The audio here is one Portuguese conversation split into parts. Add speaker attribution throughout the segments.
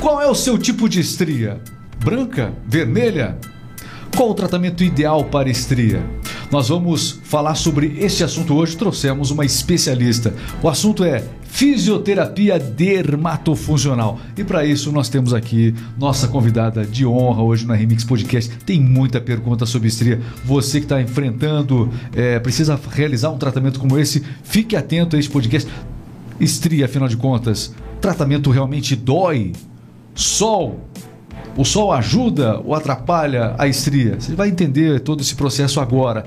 Speaker 1: Qual é o seu tipo de estria? Branca? Vermelha? Qual o tratamento ideal para estria? Nós vamos falar sobre este assunto hoje. Trouxemos uma especialista. O assunto é fisioterapia dermatofuncional. E para isso nós temos aqui nossa convidada de honra hoje na Remix Podcast. Tem muita pergunta sobre estria. Você que está enfrentando, é, precisa realizar um tratamento como esse, fique atento a este podcast. Estria, afinal de contas, tratamento realmente dói? Sol, o sol ajuda ou atrapalha a estria? Você vai entender todo esse processo agora.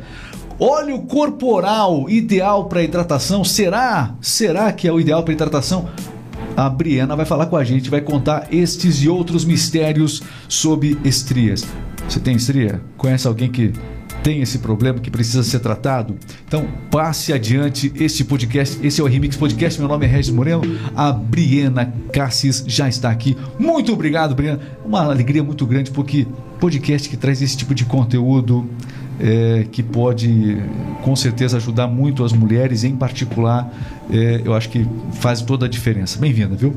Speaker 1: Óleo corporal ideal para hidratação? Será? Será que é o ideal para hidratação? A Briana vai falar com a gente, vai contar estes e outros mistérios sobre estrias. Você tem estria? Conhece alguém que tem esse problema que precisa ser tratado? Então passe adiante este podcast. Esse é o Remix Podcast. Meu nome é Regis Moreno. A Briana Cassis já está aqui. Muito obrigado, Briana. Uma alegria muito grande porque podcast que traz esse tipo de conteúdo é, que pode com certeza ajudar muito as mulheres, em particular, é, eu acho que faz toda a diferença. Bem-vinda, viu?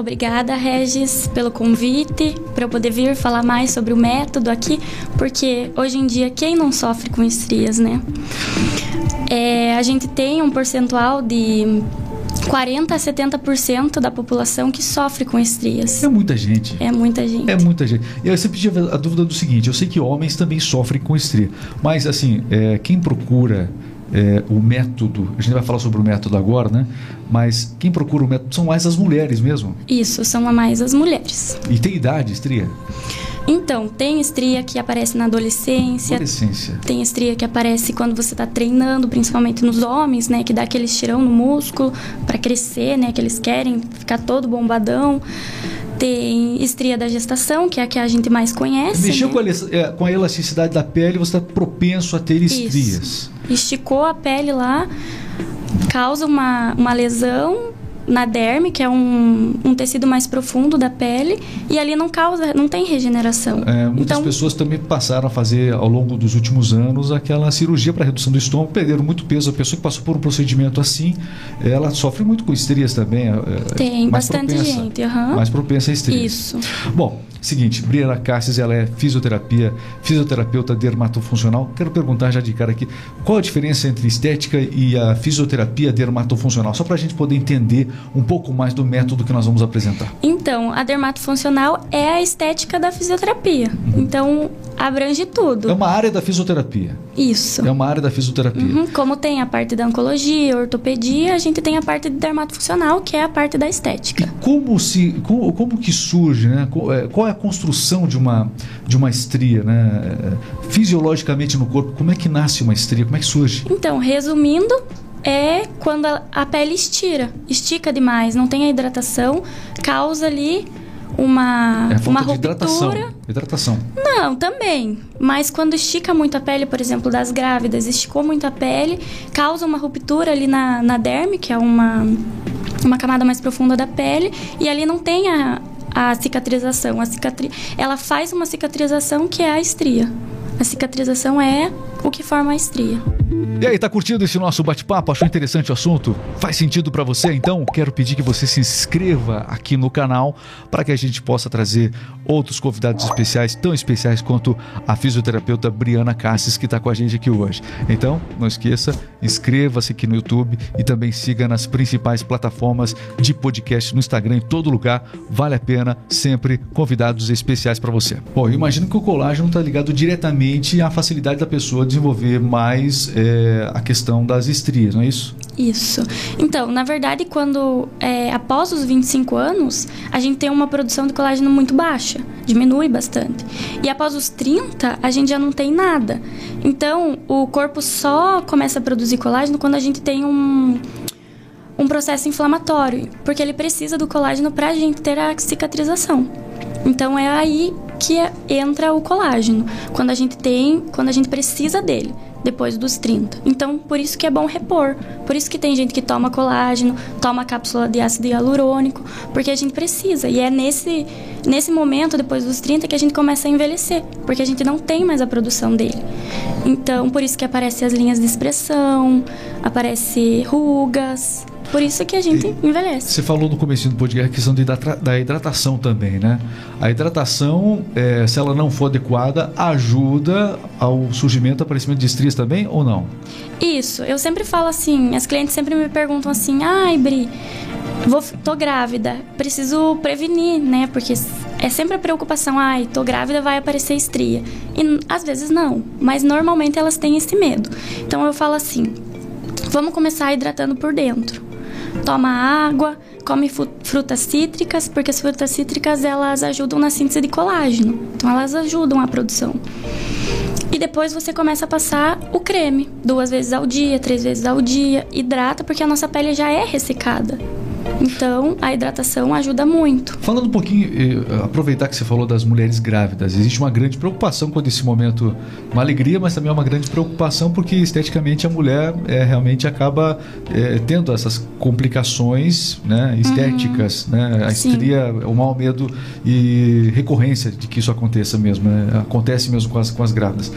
Speaker 2: Obrigada, Regis, pelo convite, para eu poder vir falar mais sobre o método aqui, porque hoje em dia quem não sofre com estrias, né? É, a gente tem um percentual de 40 a 70% da população que sofre com estrias.
Speaker 1: É muita gente.
Speaker 2: É muita gente.
Speaker 1: É muita gente. E eu sempre tive a dúvida do seguinte: eu sei que homens também sofrem com estria, mas assim, é, quem procura é, o método, a gente vai falar sobre o método agora, né? Mas quem procura o método são mais as mulheres mesmo.
Speaker 2: Isso, são mais as mulheres.
Speaker 1: E tem idade, estria?
Speaker 2: Então, tem estria que aparece na adolescência.
Speaker 1: Adolescência.
Speaker 2: Tem estria que aparece quando você está treinando, principalmente nos homens, né? Que dá aquele estirão no músculo para crescer, né? Que eles querem ficar todo bombadão. Tem estria da gestação, que é a que a gente mais conhece.
Speaker 1: Mexeu
Speaker 2: né?
Speaker 1: com, a, é, com a elasticidade da pele, você está propenso a ter estrias.
Speaker 2: Isso. Esticou a pele lá, causa uma, uma lesão na derme, que é um, um tecido mais profundo da pele, e ali não causa, não tem regeneração.
Speaker 1: É, muitas então, pessoas também passaram a fazer ao longo dos últimos anos aquela cirurgia para redução do estômago, perderam muito peso. A pessoa que passou por um procedimento assim, ela sofre muito com estrias também. É,
Speaker 2: é tem bastante propensa, gente. Uhum.
Speaker 1: Mais propensa a estrias.
Speaker 2: Isso.
Speaker 1: Bom, Seguinte, Briana Cassis, ela é fisioterapia, fisioterapeuta dermatofuncional. Quero perguntar já de cara aqui, qual a diferença entre estética e a fisioterapia dermatofuncional? Só para a gente poder entender um pouco mais do método que nós vamos apresentar.
Speaker 2: Então, a dermatofuncional é a estética da fisioterapia. Uhum. Então, abrange tudo.
Speaker 1: É uma área da fisioterapia.
Speaker 2: Isso.
Speaker 1: É uma área da fisioterapia.
Speaker 2: Uhum. Como tem a parte da oncologia, ortopedia, a gente tem a parte de dermatofuncional, que é a parte da estética.
Speaker 1: E como se como, como que surge, né? É, qual é a construção de uma de uma estria, né? Fisiologicamente no corpo, como é que nasce uma estria? Como é que surge?
Speaker 2: Então, resumindo, é quando a pele estira, estica demais, não tem a hidratação, causa ali uma,
Speaker 1: é
Speaker 2: uma
Speaker 1: ruptura. Hidratação. hidratação.
Speaker 2: Não, também. Mas quando estica muito a pele, por exemplo, das grávidas, esticou muito a pele, causa uma ruptura ali na, na derme, que é uma, uma camada mais profunda da pele, e ali não tem a, a cicatrização. A cicatri... Ela faz uma cicatrização que é a estria. A cicatrização é o que forma a estria.
Speaker 1: E aí, tá curtindo esse nosso bate-papo? Achou interessante o assunto? Faz sentido para você? Então, quero pedir que você se inscreva aqui no canal para que a gente possa trazer outros convidados especiais, tão especiais quanto a fisioterapeuta Briana Cassis, que está com a gente aqui hoje. Então, não esqueça, inscreva-se aqui no YouTube e também siga nas principais plataformas de podcast no Instagram, em todo lugar. Vale a pena, sempre convidados especiais para você. Bom, eu imagino que o colágeno está ligado diretamente à facilidade da pessoa desenvolver mais. É, a questão das estrias, não é isso?
Speaker 2: Isso. Então, na verdade, quando é, após os 25 anos, a gente tem uma produção de colágeno muito baixa, diminui bastante. E após os 30, a gente já não tem nada. Então, o corpo só começa a produzir colágeno quando a gente tem um, um processo inflamatório, porque ele precisa do colágeno para a gente ter a cicatrização. Então, é aí que entra o colágeno, quando a gente tem, quando a gente precisa dele depois dos 30. Então, por isso que é bom repor. Por isso que tem gente que toma colágeno, toma cápsula de ácido hialurônico, porque a gente precisa. E é nesse, nesse momento, depois dos 30, que a gente começa a envelhecer, porque a gente não tem mais a produção dele. Então, por isso que aparecem as linhas de expressão, aparece rugas, Por isso que a gente
Speaker 1: E-
Speaker 2: envelhece.
Speaker 1: Você falou no começo do podcast a questão de hidrata- da hidratação também, né? A hidratação, é, se ela não for adequada, ajuda ao surgimento, aparecimento de estrias também ou não?
Speaker 2: Isso, eu sempre falo assim, as clientes sempre me perguntam assim, ai, Bri, vou, tô grávida, preciso prevenir, né? Porque é sempre a preocupação, ai, tô grávida, vai aparecer estria. E às vezes não, mas normalmente elas têm esse medo. Então eu falo assim, vamos começar hidratando por dentro. Toma água, come frutas cítricas, porque as frutas cítricas elas ajudam na síntese de colágeno. Então elas ajudam a produção. E depois você começa a passar o creme, duas vezes ao dia, três vezes ao dia. Hidrata, porque a nossa pele já é ressecada. Então, a hidratação ajuda muito.
Speaker 1: Falando um pouquinho, aproveitar que você falou das mulheres grávidas, existe uma grande preocupação quando esse momento, uma alegria, mas também é uma grande preocupação porque esteticamente a mulher eh, realmente acaba eh, tendo essas complicações né, estéticas, né? A
Speaker 2: Sim.
Speaker 1: estria, o mau medo e recorrência de que isso aconteça mesmo, né? acontece mesmo com as, com as grávidas.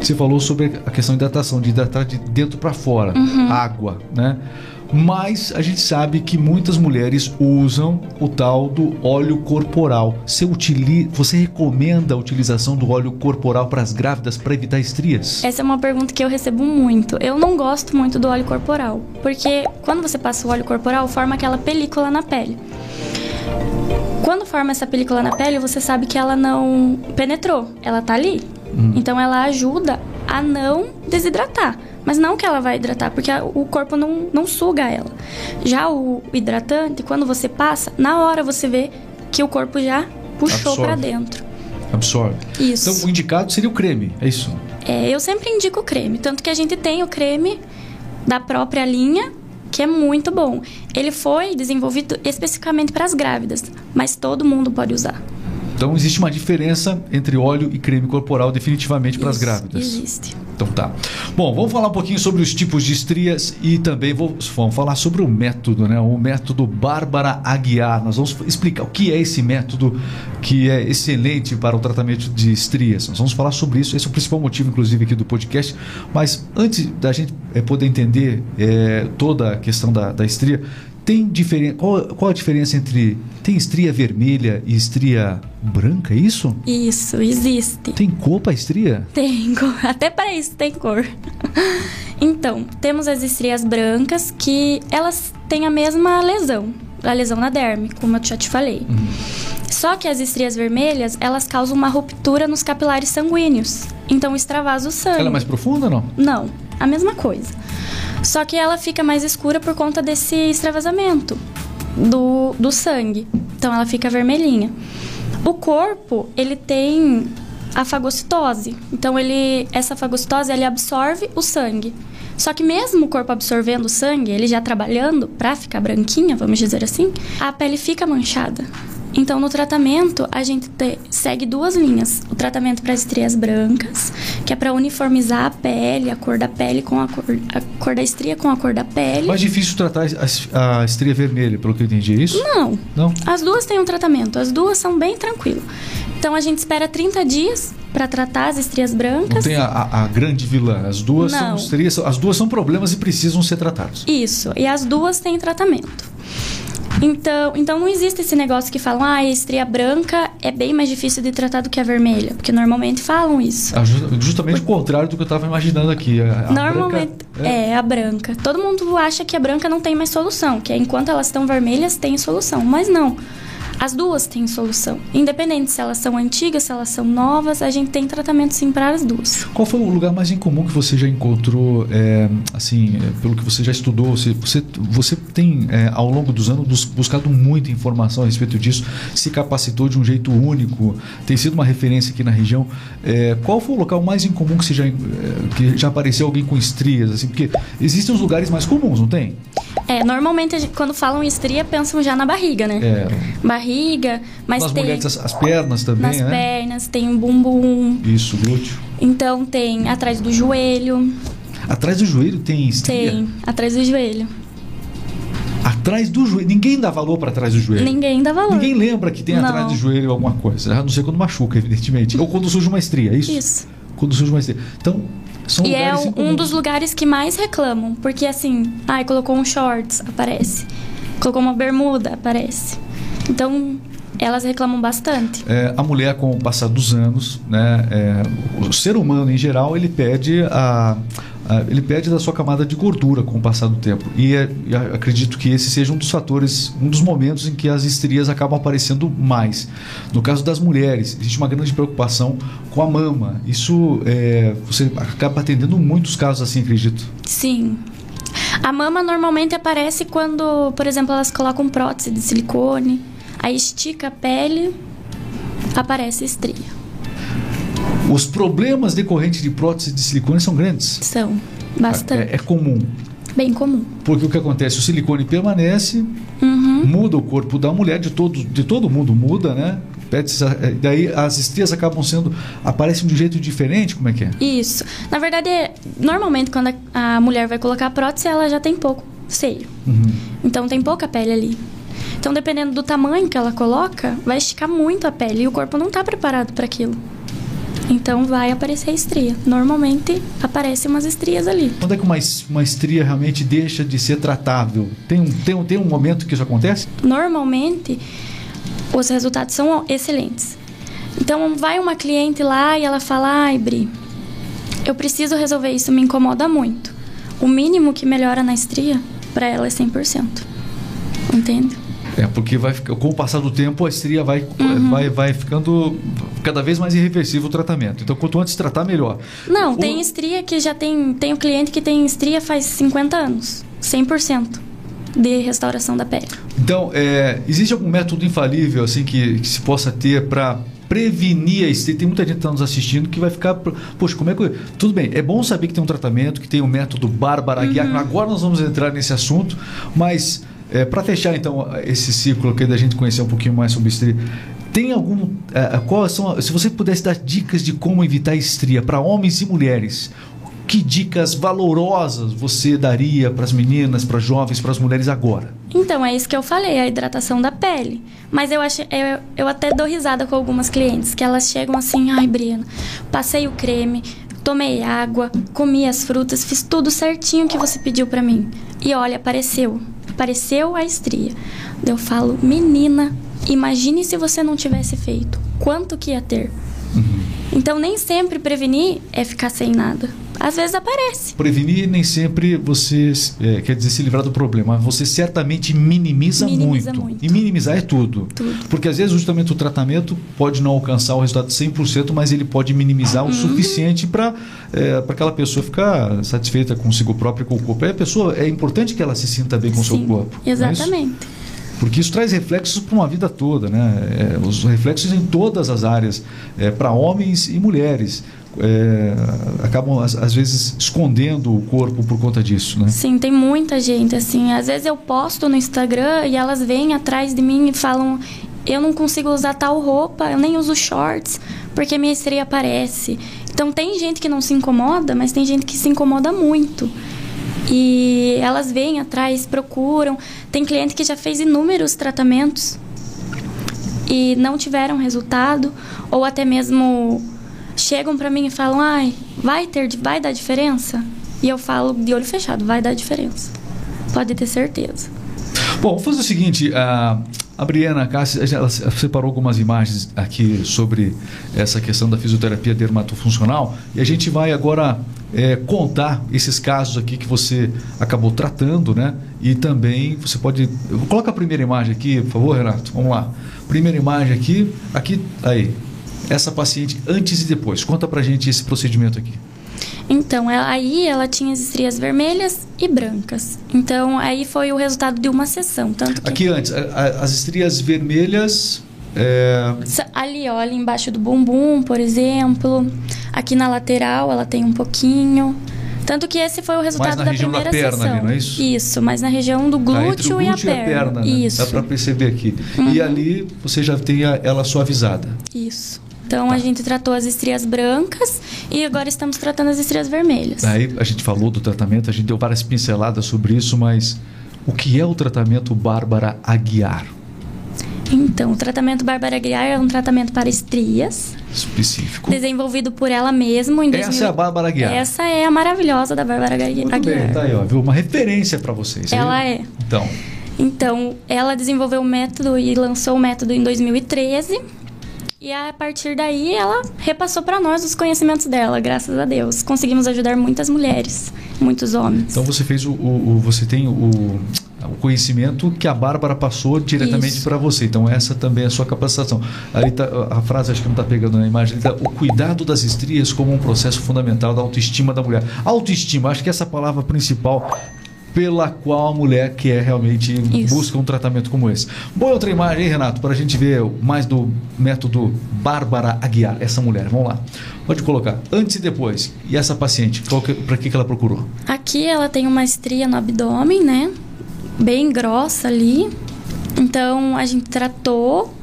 Speaker 1: Você falou sobre a questão de hidratação, de hidratar de dentro para fora, água, né? Mas a gente sabe que muitas mulheres usam o tal do óleo corporal. Você, utili... Você recomenda a utilização do óleo corporal para as grávidas para evitar estrias?
Speaker 2: Essa é uma pergunta que eu recebo muito. Eu não gosto muito do óleo corporal, porque quando você passa o óleo corporal, forma aquela película na pele. Quando forma essa película na pele, você sabe que ela não penetrou, ela tá ali. Então ela ajuda a não desidratar. Mas não que ela vai hidratar, porque o corpo não, não suga ela. Já o hidratante, quando você passa, na hora você vê que o corpo já puxou pra dentro.
Speaker 1: Absorve.
Speaker 2: Isso.
Speaker 1: Então o indicado seria o creme, é isso?
Speaker 2: É, eu sempre indico creme, tanto que a gente tem o creme da própria linha, que é muito bom. Ele foi desenvolvido especificamente para as grávidas, mas todo mundo pode usar.
Speaker 1: Então existe uma diferença entre óleo e creme corporal definitivamente para as grávidas.
Speaker 2: Existe.
Speaker 1: Então tá. Bom, vamos falar um pouquinho sobre os tipos de estrias e também vou- vamos falar sobre o método, né? O método Bárbara Aguiar. Nós vamos explicar o que é esse método que é excelente para o tratamento de estrias. Nós vamos falar sobre isso. Esse é o principal motivo, inclusive, aqui do podcast. Mas antes da gente eh, poder entender eh, toda a questão da, da estria, tem diferença? Qual, qual a diferença entre tem estria vermelha e estria branca? É isso?
Speaker 2: Isso, existe.
Speaker 1: Tem cor para estria?
Speaker 2: Tem cor. Até para isso tem cor. Então, temos as estrias brancas que elas têm a mesma lesão, a lesão na derme, como eu já te falei. Só que as estrias vermelhas, elas causam uma ruptura nos capilares sanguíneos. Então extravasa o sangue.
Speaker 1: Ela é mais profunda ou não?
Speaker 2: Não, a mesma coisa. Só que ela fica mais escura por conta desse extravasamento do, do sangue. Então ela fica vermelhinha. O corpo, ele tem a fagocitose. Então ele essa fagocitose ele absorve o sangue. Só que mesmo o corpo absorvendo o sangue, ele já trabalhando pra ficar branquinha, vamos dizer assim, a pele fica manchada. Então, no tratamento, a gente te- segue duas linhas. O tratamento para estrias brancas, que é para uniformizar a pele, a cor da pele com a cor, a cor da estria com a cor da pele.
Speaker 1: Mais difícil tratar a, a estria vermelha, pelo que eu entendi, é isso?
Speaker 2: Não,
Speaker 1: Não?
Speaker 2: as duas têm um tratamento, as duas são bem tranquilo. Então, a gente espera 30 dias para tratar as estrias
Speaker 1: Não
Speaker 2: brancas.
Speaker 1: tem a, a- a grande vilã. As duas são
Speaker 2: Não.
Speaker 1: estrias, as duas são problemas e precisam ser tratados.
Speaker 2: Isso, e as duas têm tratamento. Então, então não existe esse negócio que falam, ah, a estria branca é bem mais difícil de tratar do que a vermelha, porque normalmente falam isso.
Speaker 1: Ah, ju- Justamente o contrário do que eu estava imaginando aqui. A-
Speaker 2: Normalmente
Speaker 1: branca-
Speaker 2: é. a branca. Todo mundo acha que a branca não tem mais solução, que é enquanto elas estão vermelhas tem solução, mas não. As duas têm solução. Independente se elas são antigas, se elas são novas, a gente tem tratamento sim para as duas.
Speaker 1: Qual foi o lugar mais incomum que você já encontrou, é, assim, é, pelo que você já estudou? Você, você, você tem, é, ao longo dos anos, bus- buscado muita informação a respeito disso, se capacitou de um jeito único, tem sido uma referência aqui na região. É, qual foi o local mais incomum que, você já, é, que já apareceu alguém com estrias? Assim, porque existem os lugares mais comuns, não tem?
Speaker 2: É, normalmente quando falam estria, pensam já na barriga, né?
Speaker 1: É,
Speaker 2: Barriga, mas
Speaker 1: nas
Speaker 2: tem
Speaker 1: mulheres, as, as pernas também,
Speaker 2: nas
Speaker 1: né?
Speaker 2: pernas, tem um bumbum,
Speaker 1: Isso, glúteo.
Speaker 2: então tem atrás do joelho,
Speaker 1: Atrás do joelho tem estria?
Speaker 2: tem atrás do joelho.
Speaker 1: Atrás do joelho. Ninguém dá valor para trás do joelho.
Speaker 2: Ninguém dá valor.
Speaker 1: Ninguém lembra que tem
Speaker 2: Não.
Speaker 1: atrás do joelho alguma coisa. A não ser quando machuca, evidentemente. Ou quando surge uma estria, é isso?
Speaker 2: Isso.
Speaker 1: Quando surge uma estria. Então,
Speaker 2: São e é um dos lugares que mais reclamam, porque assim, ai, colocou um shorts, aparece. Colocou uma bermuda, aparece. Então, elas reclamam bastante.
Speaker 1: É, a mulher, com o passar dos anos, né, é, o ser humano em geral, ele pede a, a, ele perde da sua camada de gordura com o passar do tempo. E, é, acredito que esse seja um dos fatores, um dos momentos em que as estrias acabam aparecendo mais. No caso das mulheres, existe uma grande preocupação com a mama. Isso é, você acaba atendendo muitos casos assim, acredito.
Speaker 2: Sim. A mama normalmente aparece quando, por exemplo, elas colocam prótese de silicone Aí estica a pele, aparece estria.
Speaker 1: Os problemas decorrentes de prótese de silicone são grandes?
Speaker 2: São, bastante.
Speaker 1: É, é comum.
Speaker 2: Bem comum.
Speaker 1: Porque o que acontece? O silicone permanece, uhum. muda o corpo da mulher, de todo, de todo mundo muda, né? É, daí as estrias acabam sendo. aparecem de um jeito diferente? Como é que é?
Speaker 2: Isso. Na verdade, normalmente quando a mulher vai colocar a prótese, ela já tem pouco seio. Uhum. Então tem pouca pele ali. Então, dependendo do tamanho que ela coloca, vai esticar muito a pele e o corpo não está preparado para aquilo. Então vai aparecer estria. Normalmente aparecem umas estrias ali.
Speaker 1: Quando é que uma, uma estria realmente deixa de ser tratável? Tem um, tem, um, tem um momento que isso acontece?
Speaker 2: Normalmente os resultados são excelentes. Então vai uma cliente lá e ela fala: ai, Bri, eu preciso resolver isso, me incomoda muito. O mínimo que melhora na estria, para ela é 100%. Entende?
Speaker 1: É, porque vai, com o passar do tempo a estria vai, uhum. vai, vai ficando cada vez mais irreversível o tratamento. Então, quanto antes tratar, melhor.
Speaker 2: Não, o... tem estria que já tem. Tem um cliente que tem estria faz 50 anos. 100% de restauração da pele.
Speaker 1: Então, é, existe algum método infalível assim que, que se possa ter para prevenir a estria? Tem muita gente que está nos assistindo que vai ficar, poxa, como é que tudo bem? É bom saber que tem um tratamento, que tem um método Bárbara. Uhum. Agora nós vamos entrar nesse assunto, mas é, Para fechar então esse ciclo aqui da gente conhecer um pouquinho mais sobre estria, tem algum. É, quais são, se você pudesse dar dicas de como evitar estria para homens e mulheres, que dicas valorosas você daria para as meninas, para jovens, para as mulheres agora?
Speaker 2: Então, é isso que eu falei, a hidratação da pele. Mas eu, acho, eu, eu até dou risada com algumas clientes, que elas chegam assim, ai, Briana, passei o creme, tomei água, comi as frutas, fiz tudo certinho que você pediu para mim. E olha, apareceu apareceu a estria. Eu falo, menina, imagine se você não tivesse feito. Quanto que ia ter? Uhum. Então, nem sempre prevenir é ficar sem nada. Às vezes aparece.
Speaker 1: Prevenir nem sempre você é, quer dizer se livrar do problema. Você certamente minimiza, minimiza muito. muito. E minimizar é tudo. tudo. Porque às vezes justamente o tratamento pode não alcançar o resultado 100%, mas ele pode minimizar uhum. o suficiente para é, aquela pessoa ficar satisfeita consigo própria com o corpo. É, a pessoa, é importante que ela se sinta bem com o seu corpo.
Speaker 2: É exatamente.
Speaker 1: porque isso traz reflexos para uma vida toda, né? É, os reflexos em todas as áreas, é, para homens e mulheres é, acabam às, às, vezes escondendo o corpo por conta disso, né?
Speaker 2: Sim, tem muita gente assim. Às vezes eu posto no Instagram e elas vêm atrás de mim e falam: eu não consigo usar tal roupa, eu nem uso shorts porque minha estria aparece. Então tem gente que não se incomoda, mas tem gente que se incomoda muito. E elas vêm atrás, procuram. Tem cliente que já fez inúmeros tratamentos e não tiveram resultado, ou até mesmo chegam para mim e falam: "Ai, vai ter vai dar diferença?" E eu falo de olho fechado, vai dar diferença. Pode ter certeza.
Speaker 1: Bom, vamos fazer o seguinte, a, a Briana ela separou algumas imagens aqui sobre essa questão da fisioterapia dermatofuncional e a gente vai agora é, contar esses casos aqui que você acabou tratando, né? E também você pode. Coloca a primeira imagem aqui, por favor, Renato. Vamos lá. Primeira imagem aqui, aqui, aí essa paciente antes e depois? Conta pra gente esse procedimento aqui.
Speaker 2: Então, ela, aí ela tinha as estrias vermelhas e brancas. Então, aí foi o resultado de uma sessão. Tanto que...
Speaker 1: Aqui antes, a, a, as estrias vermelhas. É...
Speaker 2: Ali, olha, embaixo do bumbum, por exemplo. Aqui na lateral, ela tem um pouquinho. Tanto que esse foi o resultado da primeira da perna sessão. Ali, não é isso? Isso, mas na região do glúteo, tá, glúteo e, a e a perna.
Speaker 1: né? Isso. Dá para perceber aqui. Uhum. E ali você já tem a, ela suavizada.
Speaker 2: Isso. Então tá. a gente tratou as estrias brancas e agora estamos tratando as estrias vermelhas.
Speaker 1: Aí a gente falou do tratamento, a gente deu várias pinceladas sobre isso, mas o que é o tratamento Bárbara Aguiar?
Speaker 2: Então, o tratamento Bárbara Aguiar é um tratamento para estrias,
Speaker 1: Específico.
Speaker 2: desenvolvido por ela mesma em
Speaker 1: Essa
Speaker 2: 2000
Speaker 1: é a Bárbara Guiar.
Speaker 2: Essa é a maravilhosa da Bárbara Agui-
Speaker 1: Muito
Speaker 2: Aguiar.
Speaker 1: bem, tá aí, ó. Viu? Uma referência para vocês. aí.
Speaker 2: Ela é.
Speaker 1: Então,
Speaker 2: Então, ela desenvolveu o método e lançou o método em 2013. E a partir daí, ela repassou para nós os conhecimentos dela, graças a Deus. Conseguimos ajudar muitas mulheres, muitos homens.
Speaker 1: então você fez o, o- o- você tem o, o conhecimento que a Bárbara passou diretamente para você. Então essa também é a sua capacitação. Ali tá, a frase acho que não está pegando na imagem. tá, o cuidado das estrias como um processo fundamental da autoestima da mulher. Autoestima, acho que essa é palavra principal pela qual a mulher quer realmente
Speaker 2: Isso.
Speaker 1: busca um tratamento como esse. Boa outra imagem aí, Renato, para a gente ver mais do método Bárbara Aguiar, essa mulher. Vamos lá. Pode colocar antes e depois. E essa paciente, para que, que ela procurou?
Speaker 2: Aqui ela tem uma estria no abdômen, né? Bem grossa ali. Então a gente tratou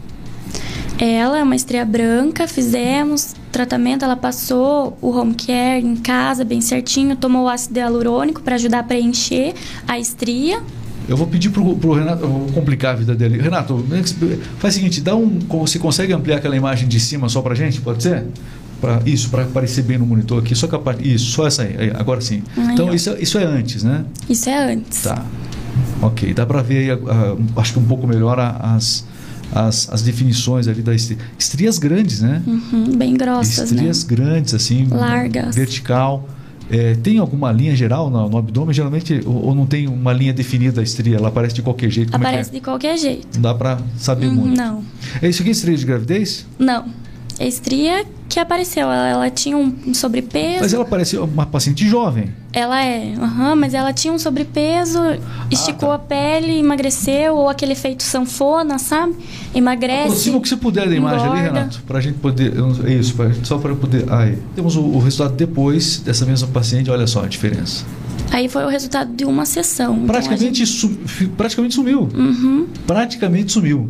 Speaker 2: ela, é uma estria branca, fizemos tratamento, ela passou o home care em casa bem certinho, tomou o ácido hialurônico para ajudar a preencher a estria.
Speaker 1: Eu vou pedir pro, pro Renato, eu vou complicar a vida dele. Renato, faz o seguinte, dá um, você consegue ampliar aquela imagem de cima só pra gente? Pode ser? Pra, isso, para aparecer bem no monitor aqui, só capaz, isso, só essa aí, agora sim. Então isso, é- isso é antes, né?
Speaker 2: Isso é antes.
Speaker 1: Tá. Ok, dá pra ver aí, ah, acho que um pouco melhor a- as, as, as definições ali da estria. Estrias grandes, né?
Speaker 2: Uhum, bem grossas,
Speaker 1: Estrias
Speaker 2: né?
Speaker 1: grandes, assim.
Speaker 2: Largas.
Speaker 1: Vertical. É, tem alguma linha geral no, no abdômen? Geralmente, ou, ou não tem uma linha definida a estria? Ela aparece de qualquer jeito? Como
Speaker 2: Aparece
Speaker 1: é que
Speaker 2: de qualquer jeito.
Speaker 1: é? Não dá pra saber
Speaker 2: Uhum,
Speaker 1: muito.
Speaker 2: não.
Speaker 1: É isso aqui, estria de gravidez?
Speaker 2: Não. A estria que apareceu, ela, ela tinha um um sobrepeso.
Speaker 1: Mas ela parece uma paciente jovem.
Speaker 2: Ela é, aham, mas ela tinha um sobrepeso, esticou
Speaker 1: tá.
Speaker 2: a pele, emagreceu, ou aquele efeito sanfona, sabe? Emagrece.
Speaker 1: O que você puder da imagem ali,
Speaker 2: engorda.
Speaker 1: Renato, pra gente poder. isso, pra- só para poder. Aí. Temos o, o resultado depois dessa mesma paciente, olha só a diferença.
Speaker 2: Aí foi o resultado de uma sessão. Então,
Speaker 1: Praticamente,
Speaker 2: gente-
Speaker 1: su- praticamente sumiu.
Speaker 2: Uhum.
Speaker 1: Praticamente sumiu.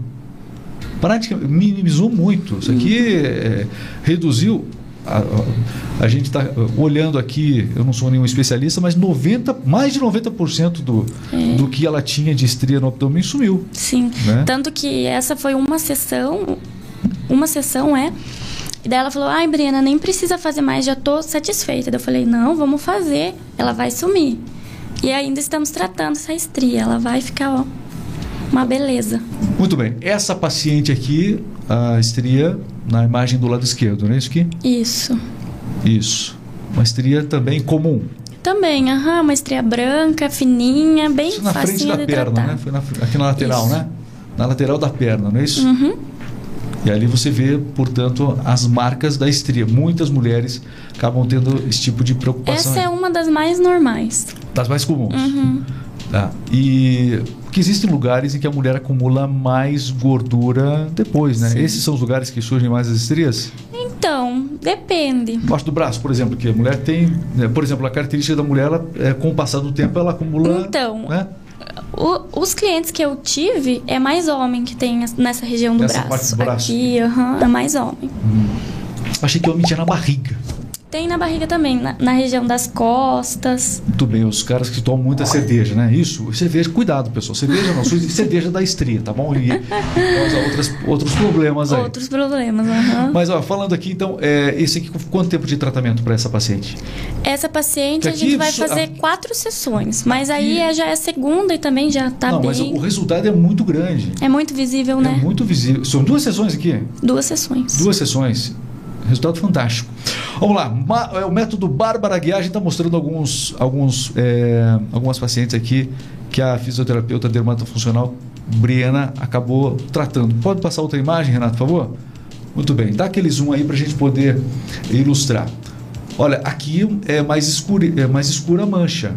Speaker 1: Praticamente, minimizou muito. Isso aqui é, reduziu. A, a- a gente está olhando aqui, eu não sou nenhum especialista, mas 90, mais de 90% do,
Speaker 2: É.
Speaker 1: do que ela tinha de estria no abdômen sumiu.
Speaker 2: Sim.
Speaker 1: Né?
Speaker 2: Tanto que essa foi uma sessão, uma sessão é. E daí ela falou: Ai, Brena, nem precisa fazer mais, já tô satisfeita. Daí eu falei: Não, vamos fazer. Ela vai sumir. E ainda estamos tratando essa estria. Ela vai ficar, ó, uma beleza.
Speaker 1: Muito bem. Essa paciente aqui, a estria na imagem do lado esquerdo, não é isso aqui?
Speaker 2: Isso.
Speaker 1: Isso. Uma estria também comum.
Speaker 2: Também, aham, uma estria branca, fininha, bem
Speaker 1: Isso na frente da perna,
Speaker 2: tratar.
Speaker 1: né? Foi na aqui na lateral,
Speaker 2: Isso.
Speaker 1: né? Na lateral da perna, não é isso?
Speaker 2: Uhum.
Speaker 1: E ali você vê, portanto, as marcas da estria. Muitas mulheres acabam tendo esse tipo de preocupação.
Speaker 2: Essa é uma das mais normais.
Speaker 1: Das mais comuns.
Speaker 2: Uhum.
Speaker 1: Tá. E que existem lugares em que a mulher acumula mais gordura depois, né?
Speaker 2: Sim.
Speaker 1: Esses são os lugares que surgem mais as estrias?
Speaker 2: Então, depende.
Speaker 1: Embaixo do braço, por exemplo, que a mulher tem, né, por exemplo, a característica da mulher, ela, é, com o passar do tempo, ela acumula.
Speaker 2: Então,
Speaker 1: né?
Speaker 2: O- os clientes que eu tive é mais homem que tem nessa região do
Speaker 1: Nessa
Speaker 2: braço.
Speaker 1: parte do braço.
Speaker 2: Aqui, aham, é mais homem.
Speaker 1: Achei que homem tinha na barriga.
Speaker 2: Tem na barriga também, na, na região das costas.
Speaker 1: Muito bem, os caras que tomam muita cerveja, né? Isso, cerveja, cuidado, pessoal. Cerveja não, cerveja da estria, tá bom? E causa outras, outros problemas aí.
Speaker 2: Outros problemas, aham.
Speaker 1: Mas, ó, falando aqui, então, é, esse aqui, quanto tempo de tratamento para essa paciente?
Speaker 2: Essa paciente a
Speaker 1: Aqui
Speaker 2: gente vai fazer quatro sessões, mas aí é- já é a segunda e também já tá
Speaker 1: não,
Speaker 2: bem.
Speaker 1: mas o resultado é muito grande.
Speaker 2: É muito visível,
Speaker 1: É
Speaker 2: né?
Speaker 1: muito visível. São duas sessões aqui?
Speaker 2: Duas sessões.
Speaker 1: Duas sessões. Resultado fantástico. Vamos lá. Ma- é, o método Bárbara Guiar, a gente está mostrando alguns, alguns, é, algumas pacientes aqui que a fisioterapeuta dermatofuncional Briana acabou tratando. Pode passar outra imagem, Renato, por favor? Muito bem. Dá aquele zoom aí para a gente poder ilustrar. Olha, aqui é mais, escura, é mais escura a mancha.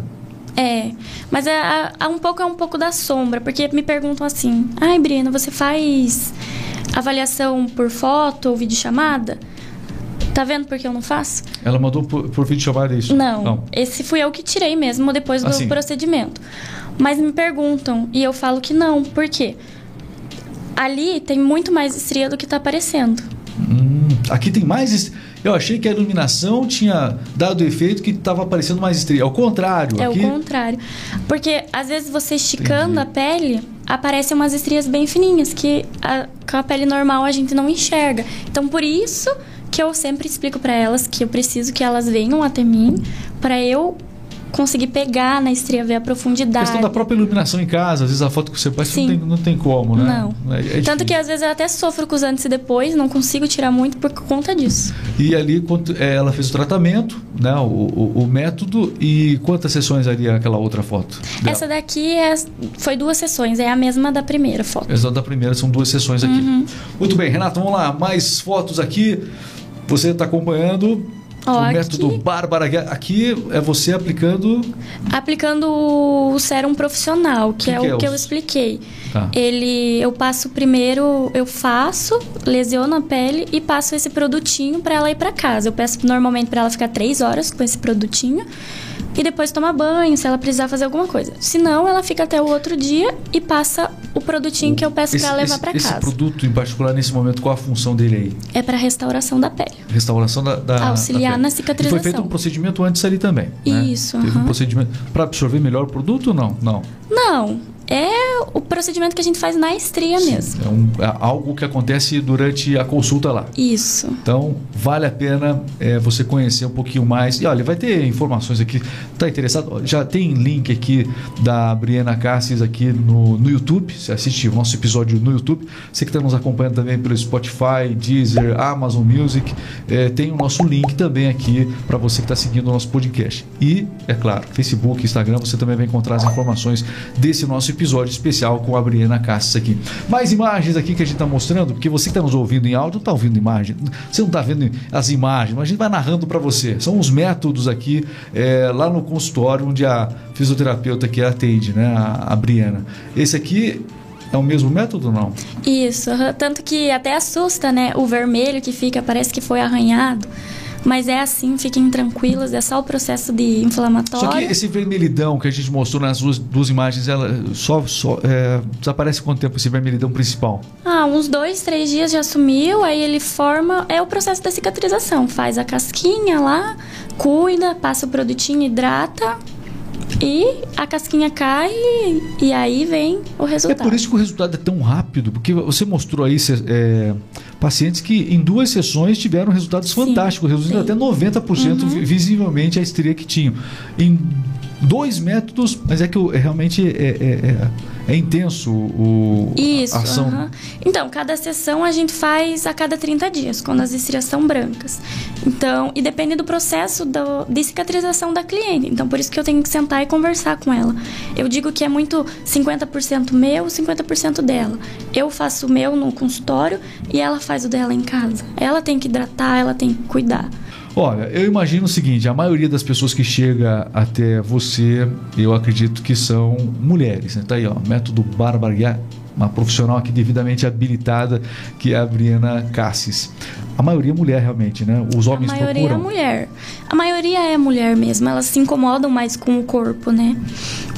Speaker 2: É, mas é, a- a um pouco é um pouco da sombra, porque me perguntam assim: ai, Brina, você faz avaliação por foto ou videochamada? Tá vendo por que eu não faço?
Speaker 1: Ela mandou por, por vídeo chamada isso?
Speaker 2: Não, esse fui eu que tirei mesmo depois do
Speaker 1: Ah, sim.
Speaker 2: procedimento. Mas me perguntam e eu falo que não, por quê? Ali tem muito mais estria do que tá aparecendo.
Speaker 1: Hum, aqui tem mais. est- Eu achei que a iluminação tinha dado o efeito que estava aparecendo mais estria. Ao contrário,
Speaker 2: É
Speaker 1: aqui.
Speaker 2: o contrário. Porque às vezes você esticando
Speaker 1: Entendi.
Speaker 2: a pele, aparecem umas estrias bem fininhas que a, com a pele normal a gente não enxerga. Então, por isso que eu sempre explico para elas que eu preciso que elas venham até mim para eu conseguir pegar na estria, ver a
Speaker 1: A
Speaker 2: profundidade.
Speaker 1: questão da própria iluminação em casa, às vezes a foto que você faz não tem, não tem como, né?
Speaker 2: Não.
Speaker 1: É- é
Speaker 2: Tanto que às vezes eu até sofro com os antes e depois, não consigo tirar muito por conta disso.
Speaker 1: E ali é, ela fez o tratamento, né? O, o- o método e quantas sessões ali é aquela outra foto? dela?
Speaker 2: Essa daqui é, foi duas sessões, é a mesma da primeira foto.
Speaker 1: Essa da primeira são duas sessões aqui.
Speaker 2: Uhum.
Speaker 1: Muito bem, Renato, vamos lá. Mais fotos aqui. Você está acompanhando
Speaker 2: Ó,
Speaker 1: o
Speaker 2: aqui-
Speaker 1: método Bárbara. Guerra. Aqui é você aplicando.
Speaker 2: Aplicando o sérum profissional, que,
Speaker 1: Que
Speaker 2: é
Speaker 1: que
Speaker 2: o
Speaker 1: é
Speaker 2: que
Speaker 1: o-
Speaker 2: eu expliquei.
Speaker 1: Tá.
Speaker 2: Ele, eu passo primeiro, eu faço, lesiono a pele e passo esse produtinho para ela ir para casa. Eu peço normalmente para ela ficar três horas com esse produtinho e depois tomar banho, se ela precisar fazer alguma coisa. Se não, ela fica até o outro dia e passa o produtinho que eu peço
Speaker 1: Esse-
Speaker 2: para levar
Speaker 1: esse-
Speaker 2: para
Speaker 1: Esse
Speaker 2: casa.
Speaker 1: produto em particular, nesse momento, qual a função dele aí?
Speaker 2: É para restauração da pele.
Speaker 1: Restauração da. da
Speaker 2: Auxiliar
Speaker 1: da
Speaker 2: na
Speaker 1: E
Speaker 2: cicatrização.
Speaker 1: foi feito um procedimento antes ali também. né?
Speaker 2: Isso,
Speaker 1: Teve um procedimento. Para absorver melhor o produto ou não? Não.
Speaker 2: Não, é o procedimento que a gente faz na estria mesmo.
Speaker 1: É, um- é algo que acontece durante a consulta lá.
Speaker 2: Isso.
Speaker 1: Então, vale a pena é, você conhecer um pouquinho mais. E olha, vai ter informações aqui. Tá interessado? Já tem link aqui da Briana Cassis aqui no, no YouTube. Você assiste o nosso episódio no YouTube. Você que está nos acompanhando também pelo Spotify, Deezer, Amazon Music. é, tem o nosso link também aqui para você que está seguindo o nosso podcast. E, é claro, Facebook, Instagram, você também vai encontrar as informações desse nosso episódio especial com a Briana Cassis aqui. Mais imagens aqui que a gente está mostrando, porque você que está nos ouvindo em áudio não está ouvindo imagem. Você não está vendo as imagens, mas a gente vai narrando para você. São os métodos aqui é, lá no consultório onde a fisioterapeuta que atende, né, a, a Briana. Esse aqui é o mesmo método não?
Speaker 2: Isso, tanto que até assusta, né? O vermelho que fica, parece que foi arranhado. Mas é assim, fiquem tranquilos, é só o processo de inflamatório.
Speaker 1: Só que esse vermelhidão que a gente mostrou nas duas, duas imagens, ela só, só é, desaparece quanto tempo esse vermelhidão principal?
Speaker 2: Ah, uns dois, três dias já sumiu, aí ele forma. É o processo da cicatrização. Faz a casquinha lá, cuida, passa o produtinho, hidrata. E a casquinha cai e, aí vem o
Speaker 1: É
Speaker 2: resultado.
Speaker 1: por isso que o resultado é tão rápido, porque você mostrou aí cê- é, pacientes que em duas sessões tiveram resultados
Speaker 2: Sim,
Speaker 1: fantásticos, reduzindo até 90% vi- visivelmente a estria que tinham. Em dois métodos, mas é que o- é, realmente é, é- é- é intenso o,
Speaker 2: Isso.
Speaker 1: a ação.
Speaker 2: aham. Então, cada sessão a gente faz a cada 30 dias, quando as estrias são brancas. Então, e depende do processo do, de cicatrização da cliente. Então, por isso que eu tenho que sentar e conversar com ela. Eu digo que é muito 50% meu, 50% dela. Eu faço o meu no consultório e ela faz o dela em casa. Ela tem que hidratar, ela tem que cuidar.
Speaker 1: Olha, eu imagino o seguinte: a maioria das pessoas que chega até você, eu acredito que são mulheres. Né? Tá aí, ó, método Bárbara Guiar, uma profissional aqui devidamente habilitada, que é a Briana Cassis. A maioria é mulher, realmente, né? Os homens
Speaker 2: a maioria
Speaker 1: procuram.
Speaker 2: é mulher. A maioria é mulher mesmo. Elas se incomodam mais com o corpo, né?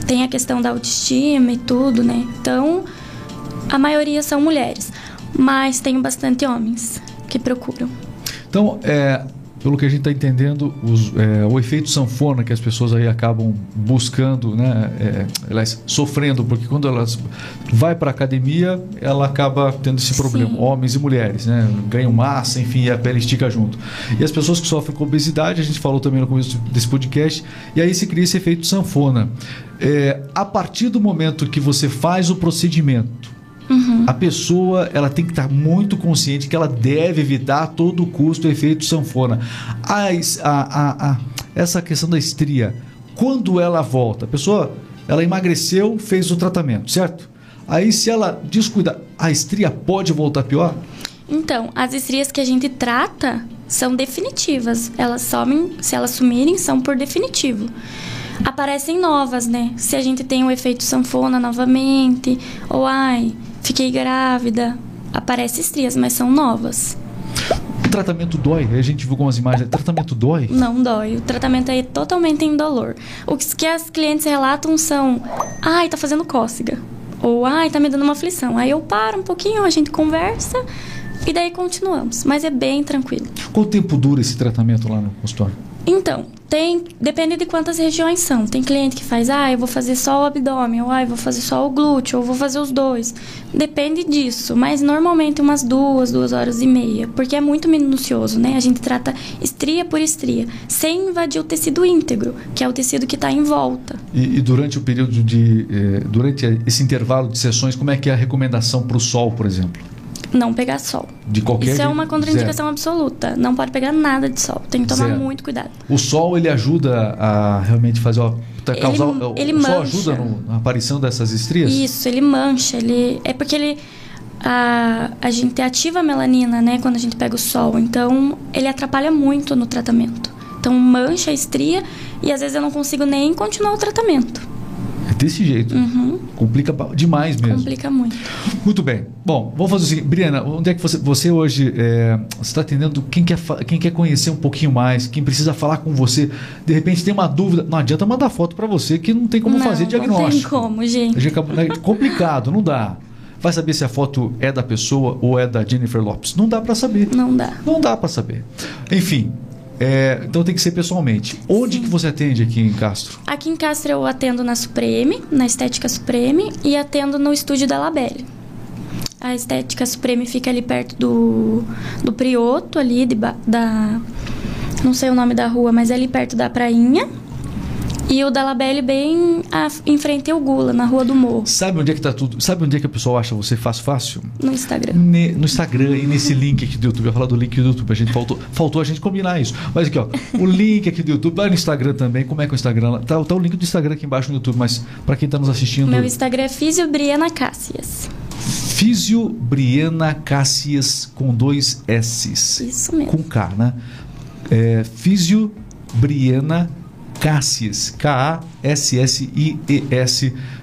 Speaker 2: Tem a questão da autoestima e tudo, né? Então, a maioria são mulheres. Mas tem bastante homens que procuram.
Speaker 1: Então, é, pelo que a gente está entendendo, os- é, o efeito sanfona que as pessoas aí acabam buscando, né, é, elas sofrendo, porque quando elas vai para academia, ela acaba tendo esse problema,
Speaker 2: Sim.
Speaker 1: homens e mulheres, né, ganham massa, enfim, e a pele estica junto. E as pessoas que sofrem com obesidade, a gente falou também no começo desse podcast, e aí se cria esse efeito sanfona. É, a partir do momento que você faz o procedimento, a pessoa ela tem que estar muito consciente que ela deve evitar a todo custo o efeito sanfona. A, a- a- essa questão da estria, quando ela volta, a pessoa ela emagreceu, fez o tratamento, certo? Aí se ela descuidar, a estria pode voltar pior?
Speaker 2: Então, as estrias que a gente trata são definitivas. Elas somem, se elas sumirem, são por definitivo. Aparecem novas, né? Se a gente tem o efeito sanfona novamente, ou ai, fiquei grávida, aparecem estrias, mas são novas.
Speaker 1: O tratamento dói, a gente viu algumas imagens, tratamento dói?
Speaker 2: Não dói. O tratamento é totalmente indolor. O que que as clientes relatam são: ai, tá fazendo cócega. Ou ai, tá me dando uma aflição. Aí eu paro um pouquinho, a gente conversa e daí continuamos. Mas é bem tranquilo.
Speaker 1: Quanto tempo dura esse tratamento lá no consultório?
Speaker 2: Então, tem, depende de quantas regiões são. Tem cliente que faz, ah, eu vou fazer só o abdômen, ou ah, eu vou fazer só o glúteo, ou vou fazer os dois. Depende disso, mas normalmente umas duas, duas horas e meia, porque é muito minucioso, né? A gente trata estria por estria, sem invadir o tecido íntegro, que é o tecido que está em volta.
Speaker 1: E, e, durante o período de, eh, durante esse intervalo de sessões, como é que é a recomendação para o sol, por exemplo?
Speaker 2: Não pegar sol.
Speaker 1: De qualquer
Speaker 2: Isso é uma contraindicação zero. absoluta. Não pode pegar nada de sol. Tem que tomar zero. muito cuidado.
Speaker 1: O sol ele ajuda a realmente fazer ó, causar
Speaker 2: ele, ele
Speaker 1: o
Speaker 2: mancha.
Speaker 1: sol ajuda no, na aparição dessas estrias?
Speaker 2: Isso, ele mancha, ele é porque ele a, a gente ativa a melanina, né, quando a gente pega o sol. Então, ele atrapalha muito no tratamento. Então, mancha a estria e às vezes eu não consigo nem continuar o tratamento.
Speaker 1: Desse jeito.
Speaker 2: Uhum.
Speaker 1: Complica demais mesmo.
Speaker 2: Complica muito.
Speaker 1: Muito bem. Bom, vamos fazer o seguinte. Briana, onde é que você, você hoje é, está atendendo quem quer, quem quer conhecer um pouquinho mais, quem precisa falar com você, de repente tem uma dúvida. Não adianta mandar foto para você que não tem como
Speaker 2: não,
Speaker 1: fazer diagnóstico.
Speaker 2: Não tem como, gente.
Speaker 1: É complicado, não dá. Vai saber se a foto é da pessoa ou é da Jennifer Lopes. Não dá para saber.
Speaker 2: Não dá.
Speaker 1: Não dá para saber. Enfim, é, então tem que ser pessoalmente. Onde Sim. que você atende aqui em Castro?
Speaker 2: Aqui em Castro eu atendo na Supreme, na Estética Supreme, e atendo no estúdio da Labelle. A Estética Supreme fica ali perto do, do Prioto, ali de, da... Não sei o nome da rua, mas é ali perto da prainha. E o da Labelle bem a, em frente ao Gula, na Rua do Morro.
Speaker 1: Sabe onde é que tá tudo? Sabe onde é que a pessoa acha você fácil fácil?
Speaker 2: No Instagram.
Speaker 1: Ne, no Instagram e nesse link aqui do YouTube. Eu ia falar do link do YouTube. A gente faltou, faltou a gente combinar isso. Mas aqui, ó. O link aqui do YouTube, vai no Instagram também. Como é que é o Instagram? Tá, tá o link do Instagram aqui embaixo no YouTube, mas para quem tá nos assistindo.
Speaker 2: Meu Instagram é Físio Briana Cássias.
Speaker 1: Físio Briana Cássias com dois S's.
Speaker 2: Isso mesmo.
Speaker 1: Com K, né? É, Físio Briana Cássias, K-A-S-S-I-E-S,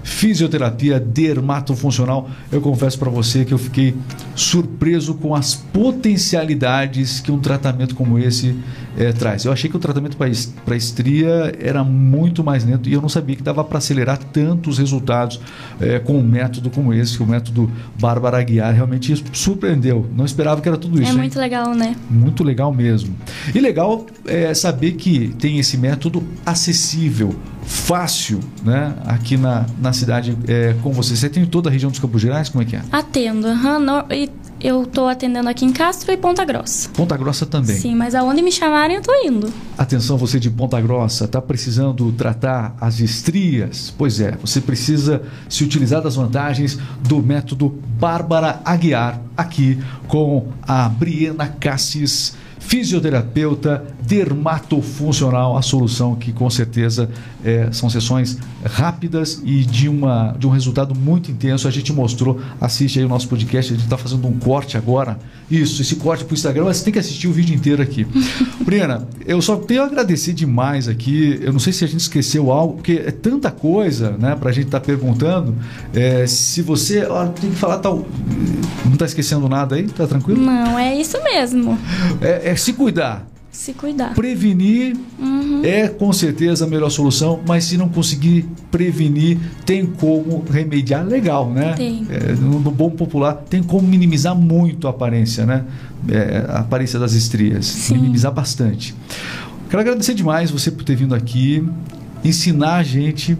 Speaker 1: fisioterapia dermatofuncional. Eu confesso para você que eu fiquei surpreso com as potencialidades que um tratamento como esse é, traz. Eu achei que o tratamento para estria era muito mais lento e eu não sabia que dava para acelerar tantos resultados é, com um método como esse, que o método Bárbara Aguiar realmente surpreendeu. Não esperava que era tudo isso. É
Speaker 2: muito hein? legal, né?
Speaker 1: Muito legal mesmo. E legal é saber que tem esse método acessível, fácil, né? Aqui na, na cidade é, com você. Você tem toda a região dos Campos Gerais? Como é que é?
Speaker 2: Atendo. Uhum, e eu estou atendendo aqui em Castro e Ponta Grossa.
Speaker 1: Ponta Grossa também?
Speaker 2: Sim, mas aonde me chamarem eu estou indo.
Speaker 1: Atenção, você de Ponta Grossa, está precisando tratar as estrias? Pois é, você precisa se utilizar das vantagens do método Bárbara Aguiar, aqui com a Briena Cassis fisioterapeuta dermatofuncional, a solução que com certeza é, são sessões rápidas e de, uma, de um resultado muito intenso. A gente mostrou, assiste aí o nosso podcast, a gente está fazendo um corte agora. Isso, esse corte para o Instagram, mas você tem que assistir o vídeo inteiro aqui. Briana, eu só tenho a agradecer demais aqui. Eu não sei se a gente esqueceu algo, porque é tanta coisa né, para a gente estar tá perguntando. É, se você ó, tem que falar tal. Não está esquecendo nada aí? Tá tranquilo?
Speaker 2: Não, é isso mesmo.
Speaker 1: É, é se cuidar.
Speaker 2: Se cuidar.
Speaker 1: Prevenir uhum. é com certeza a melhor solução, mas se não conseguir prevenir, tem como remediar legal, né?
Speaker 2: Tem.
Speaker 1: É, no, no, bom popular, tem como minimizar muito a aparência, né? É, a aparência das estrias. Sim. Minimizar bastante. Quero agradecer demais você por ter vindo aqui, ensinar a gente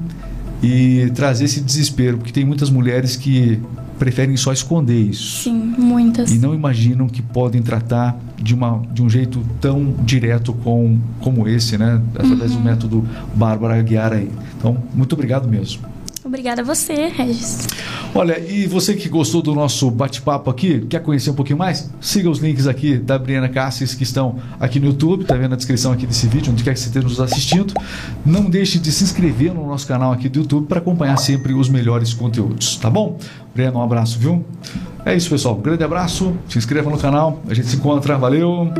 Speaker 1: e trazer esse desespero, porque tem muitas mulheres que preferem só esconder isso.
Speaker 2: Sim, muitas.
Speaker 1: E não imaginam que podem tratar de, uma, de um jeito tão direto com, como esse, né? Através uhum. do método Bárbara Aguiar aí. Então, muito obrigado mesmo.
Speaker 2: Obrigada a você, Regis.
Speaker 1: Olha, e você que gostou do nosso bate-papo aqui, quer conhecer um pouquinho mais? Siga os links aqui da Briana Cassis que estão aqui no YouTube, tá vendo a descrição aqui desse vídeo, onde quer que você esteja nos assistindo. Não deixe de se inscrever no nosso canal aqui do YouTube para acompanhar sempre os melhores conteúdos, tá bom? Briana, um abraço, viu? É isso, pessoal. Um grande abraço. Se inscreva no canal. A gente se encontra. Valeu!